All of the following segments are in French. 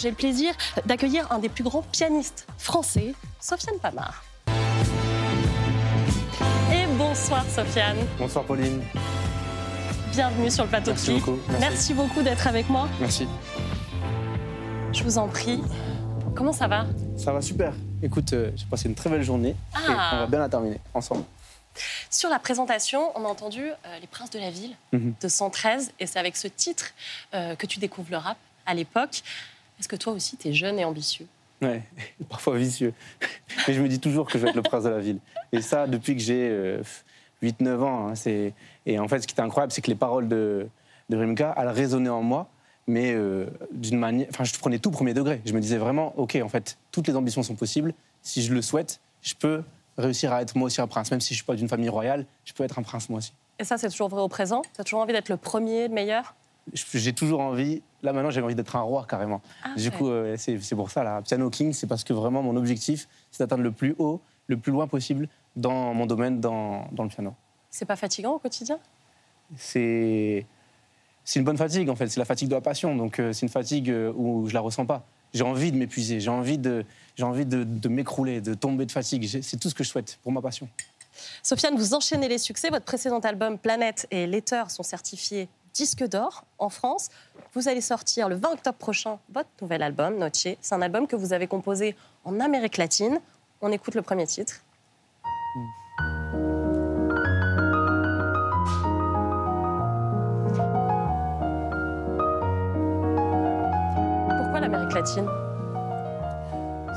j'ai le plaisir d'accueillir un des plus grands pianistes français, Sofiane Pamar. Et bonsoir Sofiane. Bonsoir Pauline. Bienvenue sur le plateau Merci de beaucoup. Merci, Merci. beaucoup d'être avec moi. Merci. Je vous en prie. Comment ça va? Ça va super. Écoute, euh, j'ai passé une très belle journée et Ah. on va bien la terminer ensemble. Sur la présentation, on a entendu euh, Les Princes de la Ville Mhm. de 113 et c'est avec ce titre euh, que tu découvres le rap à l'époque. Est-ce que toi aussi, tu es jeune et ambitieux Ouais, parfois vicieux. Mais je me dis toujours que je vais être le prince de la ville. Et ça, depuis que j'ai euh, 8-9 ans. hein, c'est... Et en fait, ce qui était incroyable, c'est que les paroles de, de Rimka, elles résonnaient en moi, mais euh, d'une manière. Enfin, je prenais tout premier degré. Je me disais vraiment, OK, en fait, toutes les ambitions sont possibles. Si je le souhaite, je peux réussir à être moi aussi un prince. Même si je suis pas d'une famille royale, je peux être un prince moi aussi. Et ça, c'est toujours vrai au présent? Tu as toujours envie d'être le premier, le meilleur? J'ai toujours envie. Là maintenant, j'ai envie d'être un roi carrément. Ah, du ouais. coup, euh, c'est pour ça là, Piano King, c'est parce que vraiment mon objectif, c'est d'atteindre le plus haut, le plus loin possible dans mon domaine, dans, dans le piano. C'est pas fatigant au quotidien? C'est c'est une bonne fatigue en fait. C'est la fatigue de la passion. Donc euh, c'est une fatigue euh, où je la ressens pas. J'ai envie de m'épuiser. J'ai envie de j'ai envie de, de m'écrouler, de tomber de fatigue. C'est tout ce que je souhaite pour ma passion. Sofiane, vous enchaînez les succès. Votre précédent album, Planète et Letter, sont certifiés disque d'or en France. Vous allez sortir le 20 octobre prochain votre nouvel album, Noche. C'est un album que vous avez composé en Amérique latine. On écoute le premier titre. Pourquoi l'Amérique latine?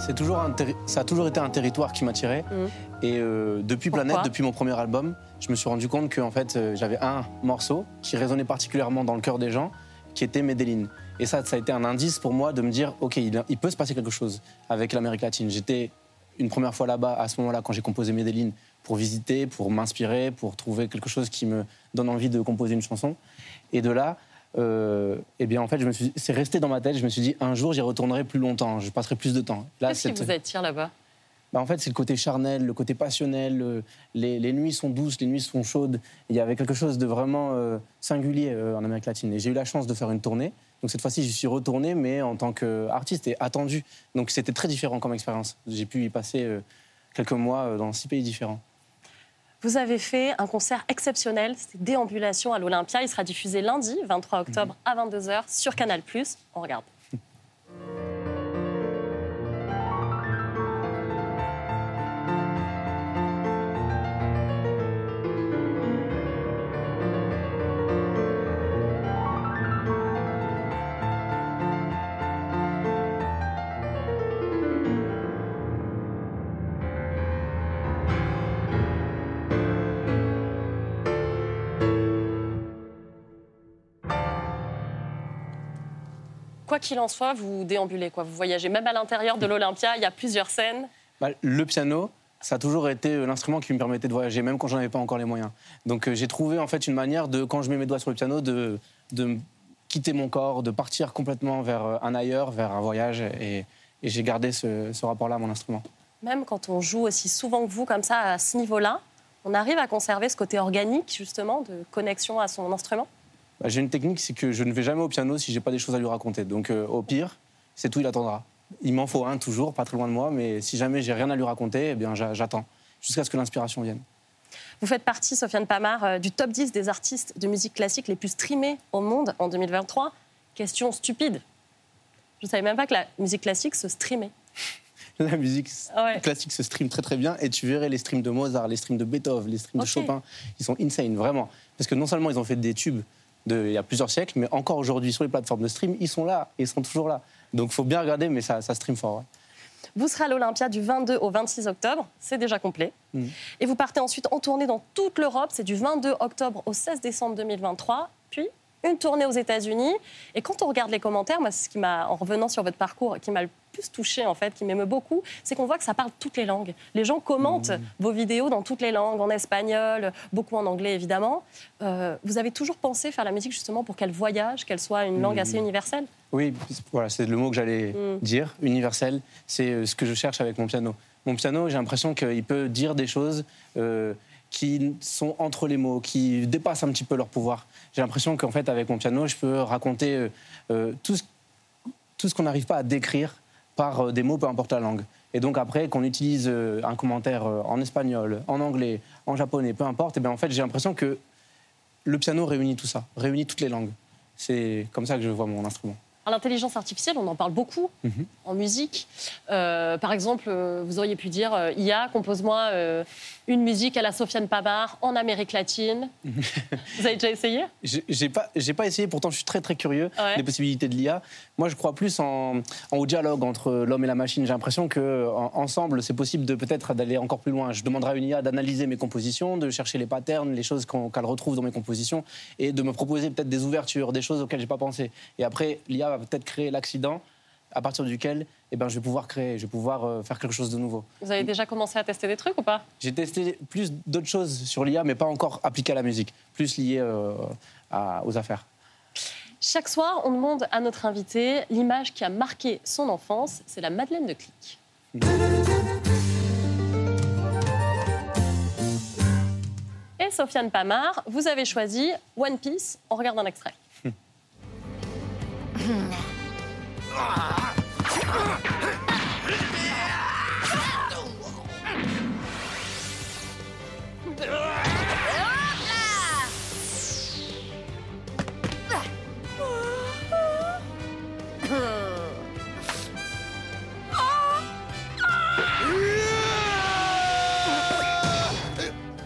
C'est toujours un ça a toujours été un territoire qui m'attirait. Mhm. Et euh, depuis Pourquoi Planète, depuis mon premier album, je me suis rendu compte que en fait, euh, j'avais un morceau qui résonnait particulièrement dans le cœur des gens, qui était Medellin. Et ça, ça a été un indice pour moi de me dire, ok, il, il peut se passer quelque chose avec l'Amérique latine. J'étais une première fois là-bas à ce moment-là quand j'ai composé Medellin pour visiter, pour m'inspirer, pour trouver quelque chose qui me donne envie de composer une chanson. Et de là, euh, eh bien en fait, je me suis, c'est resté dans ma tête. Je me suis dit, un jour, j'y retournerai plus longtemps, je passerai plus de temps. Là, Qu'est-ce qui vous attire là-bas? Bah, en fait, c'est le côté charnel, le côté passionnel. les, les nuits sont douces, les nuits sont chaudes. Il y avait quelque chose de vraiment euh, singulier euh, en Amérique latine. Et j'ai eu la chance de faire une tournée. Donc cette fois-ci, j'y suis retourné, mais en tant qu'artiste et attendu. Donc c'était très différent comme expérience. J'ai pu y passer quelques mois dans six pays différents. Vous avez fait un concert exceptionnel, c'était Déambulation à l'Olympia. Il sera diffusé lundi, 23 octobre à 22h sur Canal+. On regarde. Qu'il en soit, vous déambulez, quoi. Vous voyagez même à l'intérieur de l'Olympia. Il y a plusieurs scènes. Bah, le piano, ça a toujours été euh, l'instrument qui me permettait de voyager, même quand j'en avais pas encore les moyens. Donc euh, j'ai trouvé en fait une manière de, quand je mets mes doigts sur le piano, de, de quitter mon corps, de partir complètement vers euh, un ailleurs, vers un voyage. Et, et j'ai gardé ce, ce rapport-là à mon instrument. Même quand on joue aussi souvent que vous, comme ça, à ce niveau-là, on arrive à conserver ce côté organique, justement, de connexion à son instrument? Bah, j'ai une technique, c'est que je ne vais jamais au piano si j'ai pas des choses à lui raconter. Donc euh, au pire, c'est tout, il attendra. Il m'en faut un toujours, pas très loin de moi, mais si jamais j'ai rien à lui raconter, eh bien j'a- j'attends jusqu'à ce que l'inspiration vienne. Vous faites partie, Sofiane Pamar, euh, du top 10 des artistes de musique classique les plus streamés au monde en 2023. Question stupide. Je ne savais même pas que la musique classique se streamait. La musique ouais. classique se stream très très bien et tu verrais les streams de Mozart, les streams de Beethoven, les streams de Chopin, ils sont insane vraiment. Parce que non seulement ils ont fait des tubes de, il y a plusieurs siècles, mais encore aujourd'hui sur les plateformes de stream, ils sont là ils sont toujours là. Donc faut bien regarder, mais ça, ça stream fort. ouais. Vous serez à l'Olympia du 22 au 26 octobre, c'est déjà complet. Mhm. Et vous partez ensuite en tournée dans toute l'Europe, c'est du 22 octobre au 16 décembre 2023, puis une tournée aux États-Unis. Et quand on regarde les commentaires, moi, ce qui m'a, en revenant sur votre parcours, qui m'a le plus touché en fait, qui m'émeut beaucoup, c'est qu'on voit que ça parle toutes les langues. Les gens commentent vos vidéos dans toutes les langues, en espagnol, beaucoup en anglais évidemment. Euh, vous avez toujours pensé faire la musique justement pour qu'elle voyage, qu'elle soit une langue assez universelle? Oui, voilà, c'est le mot que j'allais Mm. dire, universel. C'est euh, ce que je cherche avec mon piano. Mon piano, j'ai l'impression qu'il peut dire des choses euh, qui sont entre les mots, qui dépassent un petit peu leur pouvoir. J'ai l'impression qu'en fait, avec mon piano, je peux raconter euh, euh, tout, ce, tout ce qu'on n'arrive pas à décrire par euh, des mots, peu importe la langue. Et donc après, qu'on utilise un commentaire en espagnol, en anglais, en japonais, peu importe, et bien en fait, j'ai l'impression que le piano réunit tout ça, réunit toutes les langues. C'est comme ça que je vois mon instrument. L'intelligence artificielle, on en parle beaucoup Mhm. en musique. Euh, par exemple, euh, vous auriez pu dire euh, IA, compose-moi euh, une musique à la Sofiane Pamar en Amérique latine. vous avez déjà essayé? J'ai pas, j'ai pas essayé, pourtant je suis très très curieux Ouais. des possibilités de l'IA. Moi, je crois plus en, en- au dialogue entre l'homme et la machine. J'ai l'impression que en- ensemble, c'est possible de peut-être d'aller encore plus loin. Je demanderai à une IA d'analyser mes compositions, de chercher les patterns, les choses qu'elle retrouve dans mes compositions, et de me proposer peut-être des ouvertures, des choses auxquelles j'ai pas pensé. Et après, l'IA va peut-être créer l'accident à partir duquel, eh ben, je vais pouvoir créer, je vais pouvoir euh, faire quelque chose de nouveau. Vous avez déjà commencé à tester des trucs ou pas? J'ai testé plus d'autres choses sur l'IA, mais pas encore appliquées à la musique, plus liées euh, à- aux affaires. Chaque soir, on demande à notre invité l'image qui a marqué son enfance. C'est la Madeleine de Clic. Et Sofiane Pamar, vous avez choisi One Piece. On regarde un extrait.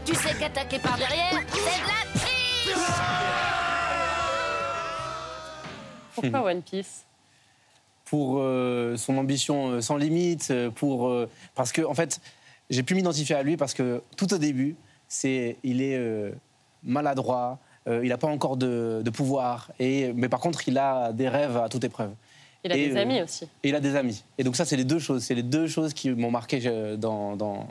Tu sais qu'attaquer par derrière, c'est de la Pourquoi One Piece? Pour euh, son ambition euh, sans limite, euh, pour euh, parce que en fait, j'ai pu m'identifier à lui parce que tout au début, c'est il est euh, maladroit, il n'a pas encore de, de pouvoir, et mais par contre, il a des rêves à toute épreuve. Il a Et, des amis aussi. Et il a des amis. Et donc ça, c'est les deux choses. C'est les deux choses qui m'ont marqué dans, dans,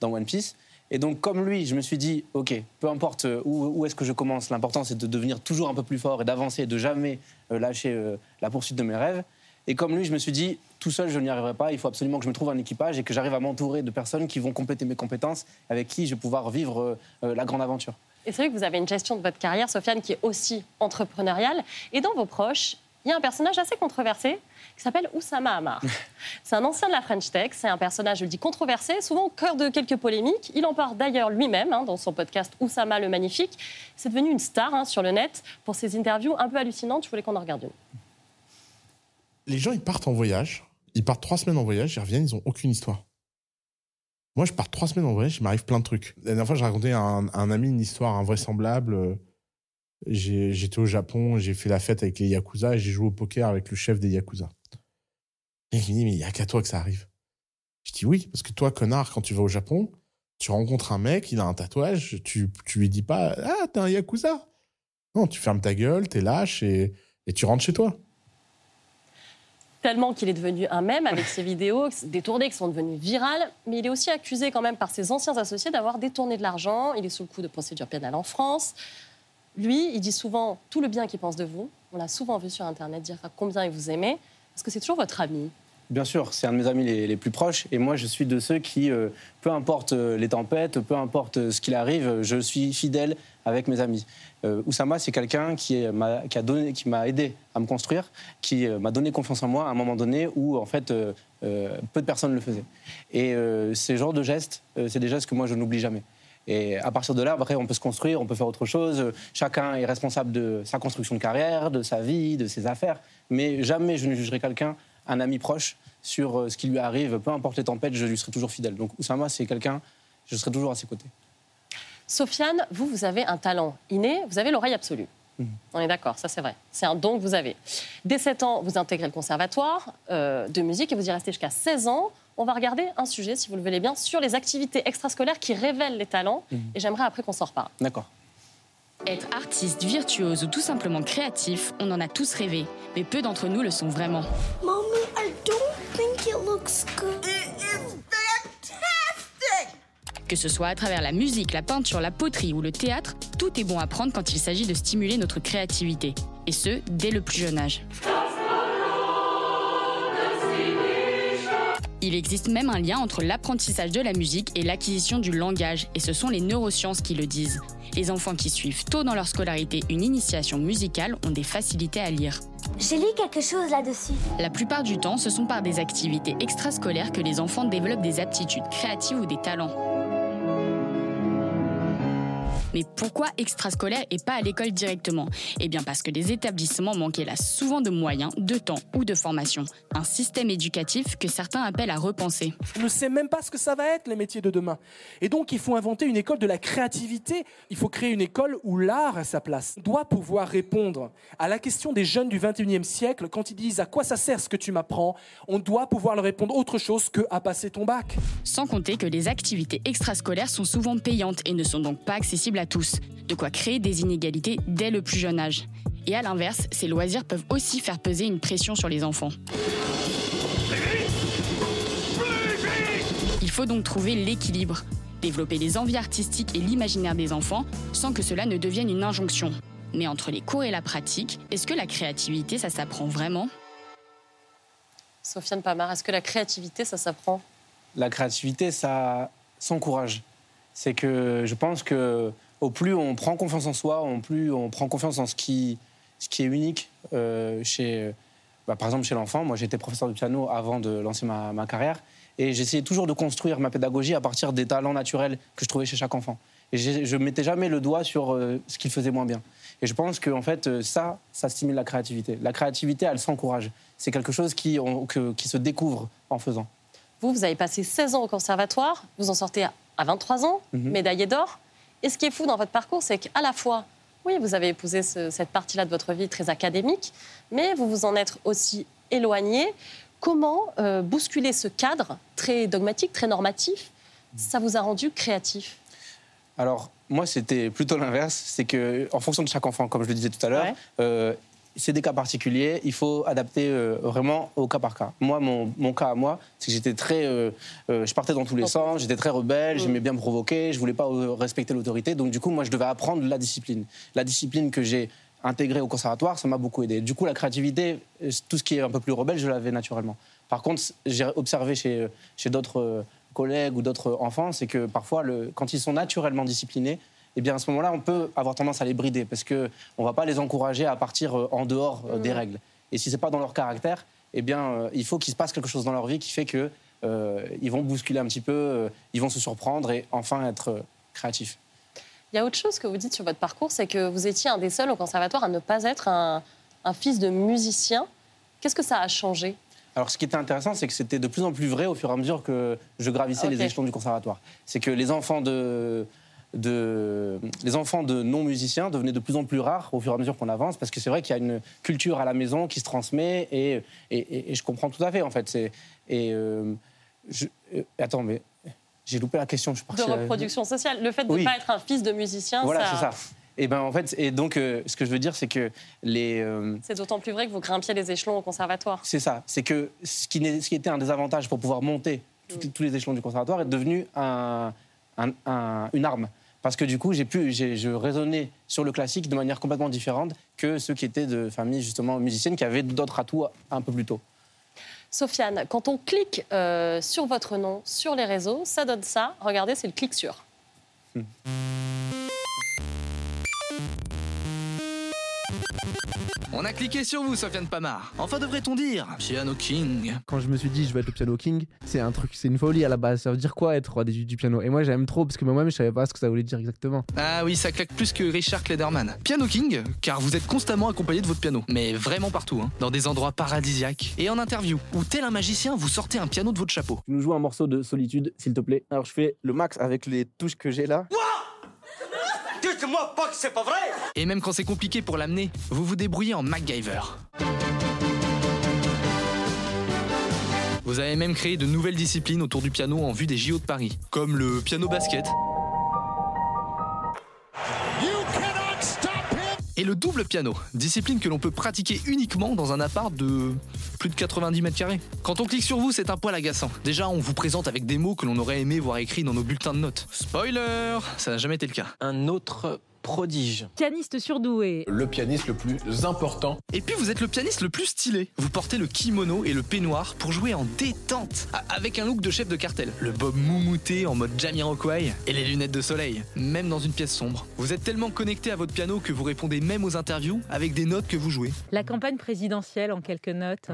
dans One Piece. Et donc, comme lui, je me suis dit, OK, peu importe euh, où, où est-ce que je commence, l'important, c'est de devenir toujours un peu plus fort et d'avancer, et de jamais euh, lâcher euh, la poursuite de mes rêves. Et comme lui, je me suis dit, tout seul, je n'y arriverai pas. Il faut absolument que je me trouve un équipage et que j'arrive à m'entourer de personnes qui vont compléter mes compétences, avec qui je vais pouvoir vivre la grande aventure. Et c'est vrai que vous avez une gestion de votre carrière, Sofiane, qui est aussi entrepreneuriale. Et dans vos proches, il y a un personnage assez controversé qui s'appelle Oussama Hamar. c'est un ancien de la French Tech, c'est un personnage, je le dis, controversé, souvent au cœur de quelques polémiques. Il en parle d'ailleurs lui-même hein, dans son podcast Oussama le Magnifique. C'est devenu une star hein, sur le net pour ses interviews un peu hallucinantes. Je voulais qu'on en regarde une. les gens, ils partent en voyage. Ils partent trois semaines en voyage, ils reviennent, ils ont aucune histoire. Moi, je pars trois semaines en voyage, il m'arrive plein de trucs. La dernière fois, j'ai raconté à un, à un ami une histoire invraisemblable. J'étais au Japon, j'ai fait la fête avec les Yakuza j'ai joué au poker avec le chef des Yakuza. Et il me dit, mais il n'y a qu'à toi que ça arrive. Je dis oui, parce que toi, connard, quand tu vas au Japon, tu rencontres un mec, il a un tatouage, tu, tu lui dis pas, ah, t'es un Yakuza. Non, tu fermes ta gueule, t'es lâche et, et tu rentres chez toi. Tellement qu'il est devenu un mème avec ses vidéos détournées qui sont devenues virales. Mais il est aussi accusé quand même par ses anciens associés d'avoir détourné de l'argent. Il est sous le coup de procédure pénale en France. Lui, il dit souvent tout le bien qu'il pense de vous. On l'a souvent vu sur Internet dire combien il vous aimait. Est-ce que c'est toujours votre ami Bien sûr, c'est un de mes amis les, plus proches. Et moi, je suis de ceux qui, euh, peu importe euh, les tempêtes, peu importe euh, ce qu'il arrive, je suis fidèle avec mes amis. Oussama, c'est quelqu'un qui m'a a donné- qui m'a aidé à me construire, qui m'a donné confiance en moi à un moment donné où, en fait, peu de personnes le faisaient. Et ces genres de gestes, c'est des gestes que moi, je n'oublie jamais. Et à partir de là, après, on peut se construire, on peut faire autre chose. Chacun est responsable de sa construction de carrière, de sa vie, de ses affaires. Mais jamais je ne jugerai quelqu'un, un ami proche, sur euh, ce qui lui arrive. Peu importe les tempêtes, je lui serai toujours fidèle. Donc Oussama, c'est quelqu'un, je serai toujours à ses côtés. Sofiane, vous, vous avez un talent inné, vous avez l'oreille absolue. On est d'accord, ça c'est vrai. C'est un don que vous avez. Dès 7 ans, vous intégrez le conservatoire euh, de musique et vous y restez jusqu'à 16 ans. On va regarder un sujet, si vous le voulez bien, sur les activités extrascolaires qui révèlent les talents. Mhm. Et j'aimerais après qu'on s'en reparle. D'accord. Être artiste, virtuose ou tout simplement créatif, on en a tous rêvé, mais peu d'entre nous le sont vraiment. Mommy, I don't think it looks good. Que ce soit à travers la musique, la peinture, la poterie ou le théâtre, tout est bon à prendre quand il s'agit de stimuler notre créativité. Et ce, dès le plus jeune âge. Il existe même un lien entre l'apprentissage de la musique et l'acquisition du langage, et ce sont les neurosciences qui le disent. Les enfants qui suivent tôt dans leur scolarité une initiation musicale ont des facilités à lire. J'ai lu quelque chose là-dessus. La plupart du temps, ce sont par des activités extrascolaires que les enfants développent des aptitudes créatives ou des talents. Mais pourquoi extrascolaire et pas à l'école directement? Eh bien parce que les établissements manquaient là souvent de moyens, de temps ou de formation. Un système éducatif que certains appellent à repenser. On ne sait même pas ce que ça va être les métiers de demain. Et donc il faut inventer une école de la créativité. Il faut créer une école où l'art a sa place. On doit pouvoir répondre à la question des jeunes du 21e siècle quand ils disent à quoi ça sert ce que tu m'apprends? On doit pouvoir leur répondre autre chose que à passer ton bac. Sans compter que les activités extrascolaires sont souvent payantes et ne sont donc pas accessibles à tous. De quoi créer des inégalités dès le plus jeune âge. Et à l'inverse, ces loisirs peuvent aussi faire peser une pression sur les enfants. Il faut donc trouver l'équilibre, développer les envies artistiques et l'imaginaire des enfants sans que cela ne devienne une injonction. Mais entre les cours et la pratique, est-ce que la créativité, ça s'apprend vraiment? Sofiane Pamar, est-ce que la créativité, ça s'apprend? La créativité, ça s'encourage. C'est que je pense que au plus on prend confiance en soi, au plus on prend confiance en ce qui, ce qui est unique euh, chez, bah, par exemple chez l'enfant. Moi, j'étais professeur de piano avant de lancer ma, ma carrière et j'essayais toujours de construire ma pédagogie à partir des talents naturels que je trouvais chez chaque enfant. Et je ne mettais jamais le doigt sur euh, ce qu'il faisait moins bien. Et je pense que en fait, euh, ça, ça stimule la créativité. La créativité, elle s'encourage. C'est quelque chose qui, on- que- qui se découvre en faisant. Vous, vous avez passé 16 ans au conservatoire, vous en sortez à- à 23 ans, Mhm. médaillé d'or. Et ce qui est fou dans votre parcours, c'est qu'à la fois, oui, vous avez épousé ce- cette partie-là de votre vie très académique, mais vous vous en êtes aussi éloigné. Comment euh, bousculer ce cadre très dogmatique, très normatif Ça vous a rendu créatif? Alors, moi, c'était plutôt l'inverse. C'est que, en fonction de chaque enfant, comme je le disais tout à l'heure, Ouais. euh, c'est des cas particuliers. Il faut adapter euh, vraiment au cas par cas. Moi, mon, mon cas à moi, c'est que j'étais très. euh, euh, je partais dans tous les sens, j'étais très rebelle, Mm. j'aimais bien me provoquer, je voulais pas respecter l'autorité. Donc, du coup, moi, je devais apprendre la discipline. La discipline que j'ai intégrée au conservatoire, ça m'a beaucoup aidé. Du coup, la créativité, tout ce qui est un peu plus rebelle, je l'avais naturellement. Par contre, j'ai observé chez, chez d'autres collègues ou d'autres enfants, c'est que parfois, le, quand ils sont naturellement disciplinés, eh bien, à ce moment-là, on peut avoir tendance à les brider parce qu'on ne va pas les encourager à partir euh, en dehors euh, des règles. Et si ce n'est pas dans leur caractère, eh bien, euh, il faut qu'il se passe quelque chose dans leur vie qui fait que euh, ils vont bousculer un petit peu, euh, ils vont se surprendre et enfin être euh, créatifs. Il y a autre chose que vous dites sur votre parcours, c'est que vous étiez un des seuls au conservatoire à ne pas être un, un fils de musicien. Qu'est-ce que ça a changé? Alors, ce qui était intéressant, c'est que c'était de plus en plus vrai au fur et à mesure que je gravissais Ok. les échelons du conservatoire. C'est que les enfants de, de, les enfants de non-musiciens devenaient de plus en plus rares au fur et à mesure qu'on avance, parce que c'est vrai qu'il y a une culture à la maison qui se transmet, et, et, et- et je comprends tout à fait, en fait. C'est- Et euh, je- euh, attends, mais j'ai loupé la question. Je suis de parti à- reproduction sociale Le fait de ne Oui. pas être un fils de musicien, Voilà, ça- c'est ça. Et ben en fait, et donc euh, ce que je veux dire, c'est que les euh, c'est d'autant plus vrai que vous grimpiez les échelons au conservatoire. C'est ça. C'est que ce qui, n'est- ce qui était un désavantage pour pouvoir monter tout- tous les échelons du conservatoire est devenu un- un- un- une arme. Parce que du coup, j'ai pu, j'ai- je raisonnais sur le classique de manière complètement différente que ceux qui étaient de familles justement musiciennes qui avaient d'autres atouts un peu plus tôt. Sofiane, quand on clique euh, sur votre nom sur les réseaux, ça donne ça. Regardez, c'est le clic sur. On a cliqué sur vous, Sofiane Pamar. Enfin, devrait-on dire Piano King. Quand je me suis dit je vais être le piano king, c'est un truc, c'est une folie à la base. Ça veut dire quoi être roi des du piano? Et moi j'aime trop parce que moi-même je savais pas ce que ça voulait dire exactement. Ah oui, ça claque plus que Richard Klederman. Piano King, car vous êtes constamment accompagné de votre piano. Mais vraiment partout, hein. dans des endroits paradisiaques. Et en interview, où tel un magicien, vous sortez un piano de votre chapeau. Tu nous joues un morceau de solitude, s'il te plaît. Alors je fais le max avec les touches que j'ai là. Et même quand c'est compliqué pour l'amener, vous vous débrouillez en MacGyver. Vous avez même créé de nouvelles disciplines autour du piano en vue des JO de Paris, comme le piano basket. Et le double piano, discipline que l'on peut pratiquer uniquement dans un appart de plus de 90 mètres carrés. Quand on clique sur vous, c'est un poil agaçant. Déjà, on vous présente avec des mots que l'on aurait aimé voir écrits dans nos bulletins de notes. Spoiler Ça n'a jamais été le cas. Un autre prodige. Pianiste surdoué. Le pianiste le plus important. Et puis vous êtes le pianiste le plus stylé. Vous portez le kimono et le peignoir pour jouer en détente, avec un look de chef de cartel. Le bob moumouté en mode Jamiroquai et les lunettes de soleil, même dans une pièce sombre. Vous êtes tellement connecté à votre piano que vous répondez même aux interviews avec des notes que vous jouez. La campagne présidentielle en quelques notes.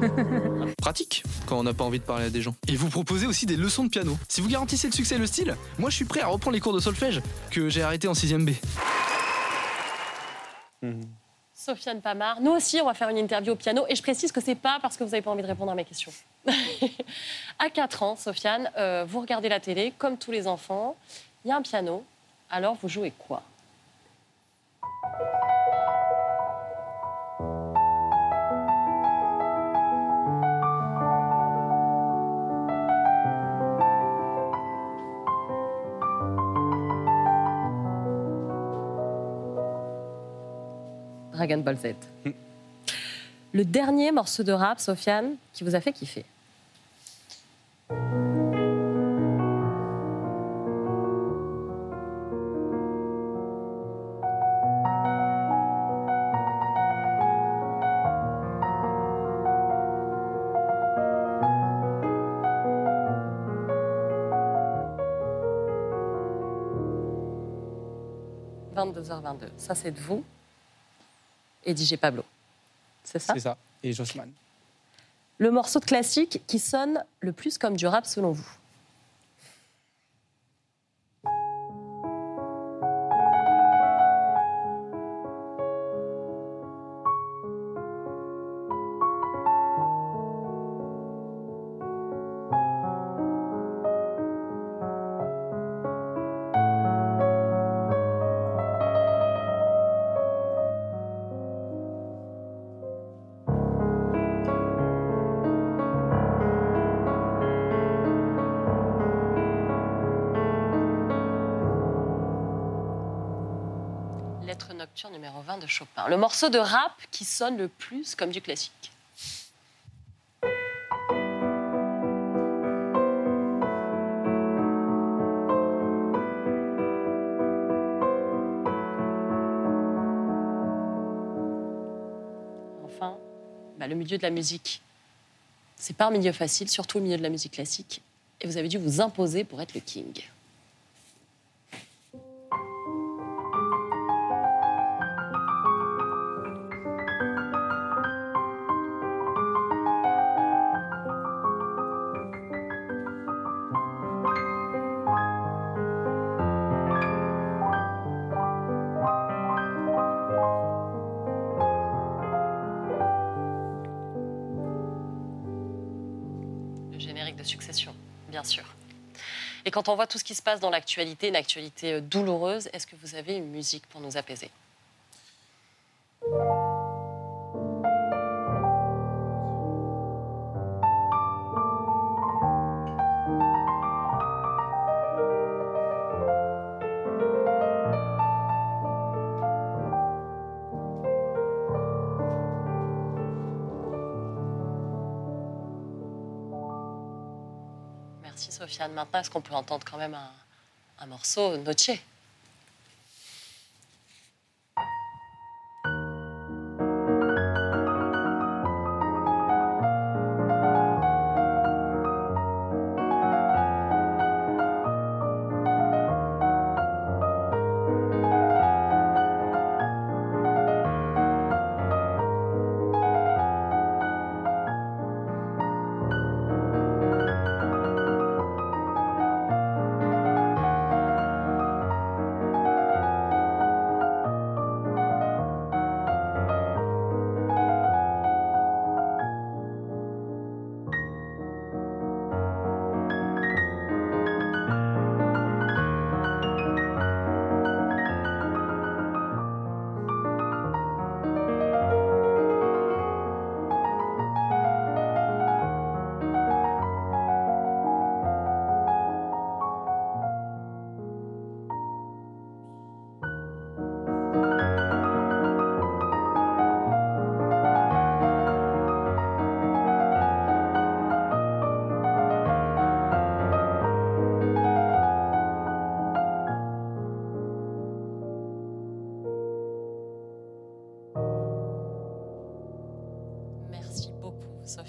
Pratique quand on n'a pas envie de parler à des gens. Et vous proposez aussi des leçons de piano. Si vous garantissez le succès et le style, moi je suis prêt à reprendre les cours de solfège que j'ai arrêté en 6ème B. Sofiane Pamar. Nous aussi, on va faire une interview au piano. Et je précise que c'est pas parce que vous n'avez pas envie de répondre à mes questions. à 4 ans, Sofiane, euh, vous regardez la télé comme tous les enfants. Il y a un piano. Alors, vous jouez quoi? Dragon Ball Z. Le dernier morceau de rap, Sofiane, qui vous a fait kiffer « 22h22. Ça, c'est de vous et DJ Pablo. C'est ça C'est ça. Et Jossman. Le morceau de classique qui sonne le plus comme du rap selon vous numéro 20 de Chopin. Le morceau de rap qui sonne le plus comme du classique. Enfin, bah, le milieu de la musique. C'est pas un milieu facile, surtout le milieu de la musique classique. Et vous avez dû vous imposer pour être le king. Bien sûr. Et quand on voit tout ce qui se passe dans l'actualité, une actualité euh, douloureuse, est-ce que vous avez une musique pour nous apaiser? Maintenant, est-ce qu'on peut entendre quand même un, un morceau Noche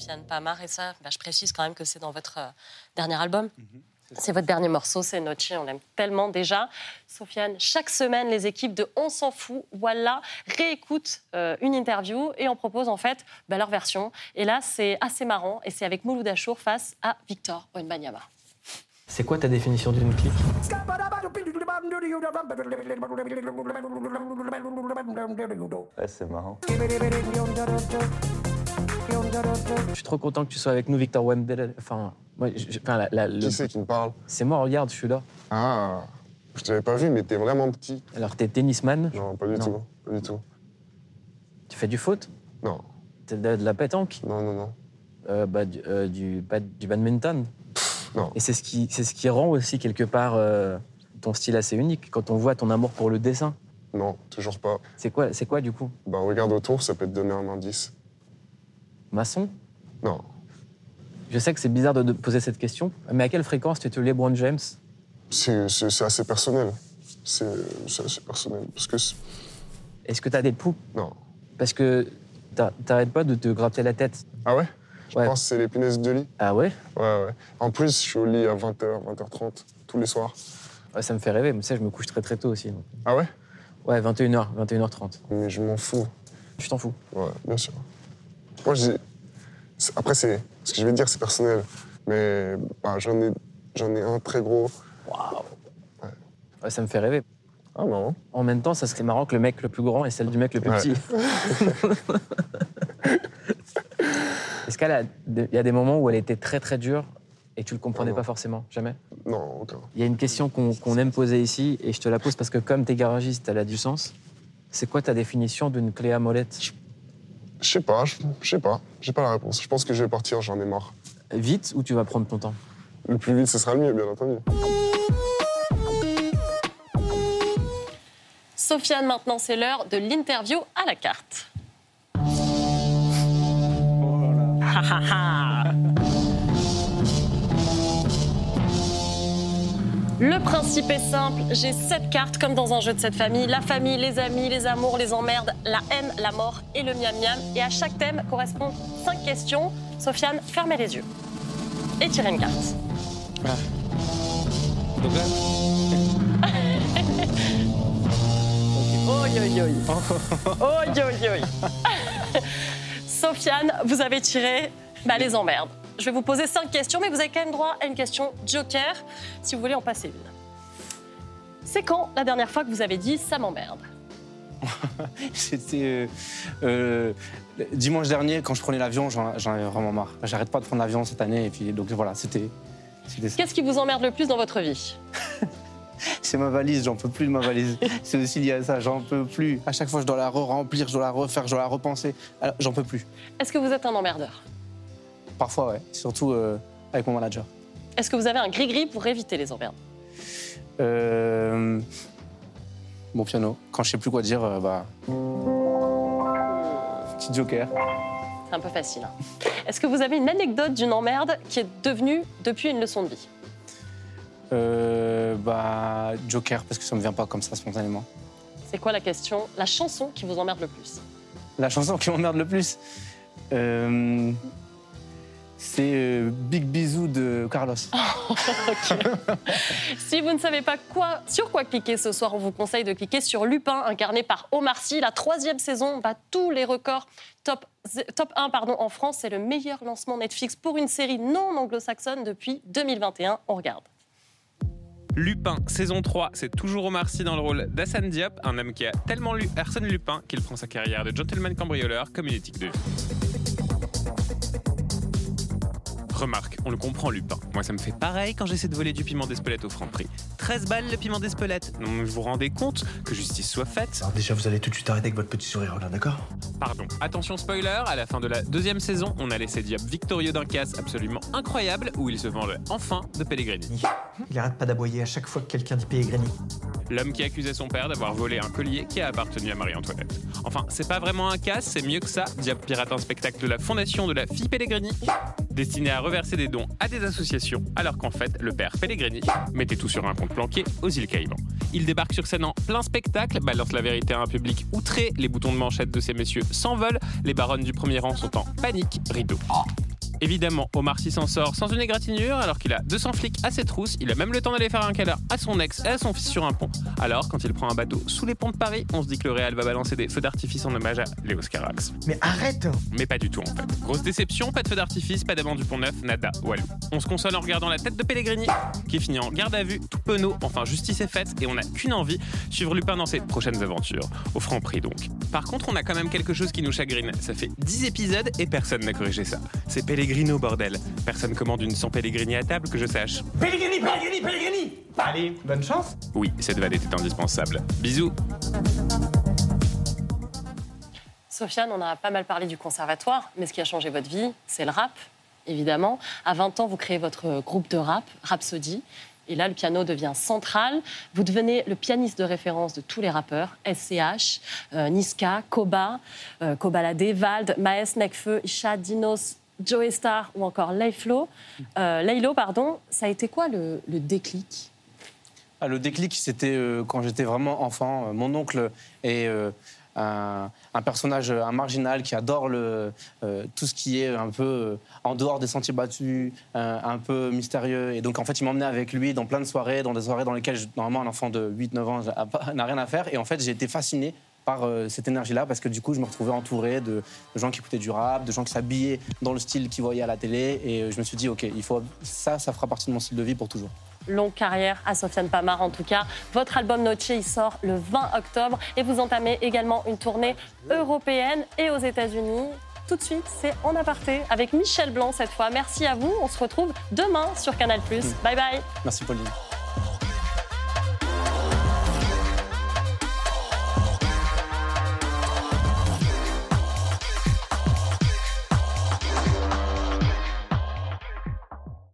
Sofiane Pamar. Et ça, bah, je précise quand même que c'est dans votre euh, dernier album. C'est votre dernier morceau, c'est Noche, on l'aime tellement déjà. Sofiane, chaque semaine, les équipes de On s'en fout, voilà, réécoutent euh, une interview et on propose en fait bah, leur version. Et là, c'est assez marrant et c'est avec Mouloud Achour face à Victor Wenbanyama. C'est quoi ta définition d'une clique? Ouais, c'est marrant. Je suis trop content que tu sois avec nous, Victor Wembele. Enfin, moi, je- enfin, la- la- le- Qui c'est qui me parle? C'est moi, regarde, je suis là. Ah, je t'avais pas vu, mais t'es vraiment petit. Alors, t'es tennisman? Non, pas du Non. tout. Pas du tout. Tu fais du foot? Non. T'es de, de la pétanque? Non, non, non. Euh, bah, du, euh, du, bad- du badminton? Non. Et c'est ce, qui, c'est ce qui rend aussi, quelque part, euh, ton style assez unique, quand on voit ton amour pour le dessin. Non, toujours pas. C'est quoi, c'est quoi, du coup? Bah, regarde autour, ça peut te donner un indice. Maçon Non. Je sais que c'est bizarre de, de poser cette question, mais à quelle fréquence tu te LeBron James? C'est assez personnel. C'est assez personnel. Parce que. Est-ce que t'as des poux? Non. Parce que t'a- t'arrêtes pas de te gratter la tête. Ah ouais? Je Ouais. pense que c'est les punaises de lit. Ah ouais? Ouais, ouais. En plus, je suis au lit à 20h, 20h30, tous les soirs. Ouais, Ça me fait rêver, mais tu sais, je me couche très très tôt aussi. donc. Ah ouais? Ouais, 21h, 21h30. Mais je m'en fous. Tu t'en fous? Ouais, bien sûr. Moi, je dis- c'est- Après, c'est... ce que je vais dire, c'est personnel. Mais bah, j'en ai... j'en ai un très gros. Waouh Ouais, ça me fait rêver. Ah, marrant. En même temps, ça serait marrant que le mec le plus grand est celle du mec le plus Ouais. petit. Est-ce qu'elle a il y a des moments où elle était très très dure et tu le comprenais Non. pas forcément? Jamais? Non, aucun. Il y a une question qu'on qu'on aime poser ici et je te la pose parce que comme t'es garagiste, elle a du sens. C'est quoi ta définition d'une clé à molette? Je sais pas, je sais pas. J'ai pas la réponse. Je pense que je vais partir, j'en ai marre. Vite ou tu vas prendre ton temps? Le plus vite, ce sera le mieux, bien entendu. Sofiane, maintenant, c'est l'heure de l'interview à la carte. Ha, ha, ha. Le principe est simple, j'ai sept cartes comme dans un jeu de cette famille. La famille, les amis, les amours, les emmerdes, la haine, la mort et le miam miam. Et à chaque thème correspondent cinq questions. Sofiane, fermez les yeux. Et tirez une carte. Donc là. Oi, oi, oi. Sofiane, vous avez tiré bah, les emmerdes. Je vais vous poser cinq questions, mais vous avez quand même droit à une question joker, si vous voulez en passer une. C'est quand la dernière fois que vous avez dit ça m'emmerde? C'était euh, euh, dimanche dernier, quand je prenais l'avion, j'en avais vraiment marre. J'arrête pas de prendre l'avion cette année, et puis donc voilà, c'était. Qu'est-ce qui vous emmerde le plus dans votre vie? C'est ma valise, j'en peux plus de ma valise. C'est aussi lié à ça, j'en peux plus. À chaque fois, je dois la re-remplir, je dois la refaire, je dois la repenser. J'en peux plus. Est-ce que vous êtes un emmerdeur? Parfois, ouais. Surtout euh, avec mon manager. Est-ce que vous avez un gris-gris pour éviter les emmerdes? Euh, Mon piano. Quand je sais plus quoi dire, euh, bah. Petit joker. C'est un peu facile. hein. Est-ce que vous avez une anecdote d'une emmerde qui est devenue depuis une leçon de vie? Euh, bah. Joker, parce que ça me vient pas comme ça spontanément. C'est quoi la question La chanson qui vous emmerde le plus? La chanson qui m'emmerde le plus, euh, c'est euh, Big Bisou de Carlos. Si vous ne savez pas quoi, sur quoi cliquer ce soir, on vous conseille de cliquer sur Lupin, incarné par Omar Sy. La troisième saison bat tous les records. Top, top 1 pardon, en France, c'est le meilleur lancement Netflix pour une série non anglo-saxonne depuis 2021. On regarde. Lupin, saison 3, c'est toujours Omar Sy dans le rôle d'Assane Diop, un homme qui a tellement lu Arsène Lupin qu'il prend sa carrière de gentleman cambrioleur comme une éthique de vie. Remarque, on le comprend Lupin. Moi ça me fait pareil quand j'essaie de voler du piment d'Espelette au franc prix. 13 balles le piment d'Espelette. Donc vous vous rendez compte que justice soit faite Alors déjà, vous allez tout de suite arrêter avec votre petit sourire, là, d'accord? Pardon. Attention spoiler, à la fin de la deuxième saison, on a laissé Diop victorieux d'un casse absolument incroyable où il se venge enfin de Pellegrini. Il arrête pas d'aboyer à chaque fois que quelqu'un dit Pellegrini. L'homme qui accusait son père d'avoir volé un collier qui a appartenu à Marie-Antoinette. Enfin, c'est pas vraiment un casse, c'est mieux que ça. Diable pirate un spectacle de la fondation de la fille Pellegrini, destiné à reverser des dons à des associations, alors qu'en fait, le père Pellegrini mettait tout sur un compte planqué aux îles Caïmans. Il débarque sur scène en plein spectacle, balance la vérité à un public outré, les boutons de manchette de ces messieurs s'envolent, les baronnes du premier rang sont en panique, rideau. Évidemment, Omar Sy s'en sort sans une égratignure alors qu'il a 200 flics à ses trousses. Il a même le temps d'aller faire un câlin à son ex et à son fils sur un pont. Alors, quand il prend un bateau sous les ponts de Paris, on se dit que le Real va balancer des feux d'artifice en hommage à Léo Carax. Mais arrête Mais pas du tout en fait. Grosse déception, pas de feux d'artifice, pas d'amant du pont neuf, nada, walou. On se console en regardant la tête de Pellegrini, qui finit en garde à vue, tout penaud, enfin justice est faite et on n'a qu'une envie, suivre Lupin dans ses prochaines aventures. Au franc prix donc. Par contre, on a quand même quelque chose qui nous chagrine. Ça fait 10 épisodes et personne n'a corrigé ça. C'est Pellegrino, bordel. Personne commande une sans Pellegrini à table que je sache. Pellegrini, Pellegrini, Pellegrini Allez, bonne chance Oui, cette vanne était indispensable. Bisous Sofiane, on a pas mal parlé du conservatoire, mais ce qui a changé votre vie, c'est le rap, évidemment. À 20 ans, vous créez votre groupe de rap, Rhapsody. Et là, le piano devient central. Vous devenez le pianiste de référence de tous les rappeurs SCH, euh, Niska, Koba, euh, Kobalade, Vald, Maes, Nekfeu, Isha, Dinos, Joey Star ou encore. Euh, Laylo, pardon. Ça a été quoi le, déclic? Ah, le déclic, c'était euh, quand j'étais vraiment enfant. Euh, Mon oncle est euh, un, personnage, euh, un marginal qui adore le, euh, tout ce qui est un peu euh, en dehors des sentiers battus, euh, un peu mystérieux. Et donc, en fait, il m'emmenait avec lui dans plein de soirées, dans des soirées dans lesquelles, normalement, un enfant de 8-9 ans n'a rien à faire. Et en fait, j'ai été fasciné par euh, cette énergie-là parce que du coup, je me retrouvais entouré de, de gens qui écoutaient du rap, de gens qui s'habillaient dans le style qu'ils voyaient à la télé. Et euh, je me suis dit, OK, il faut, ça, ça fera partie de mon style de vie pour toujours. longue carrière à Sofiane Pamar en tout cas. Votre album Noche, il sort le 20 octobre et vous entamez également une tournée européenne et aux États-Unis. Tout de suite, c'est En aparté avec Michel Blanc cette fois. Merci à vous. On se retrouve demain sur Canal+. Bye bye. Merci, Pauline.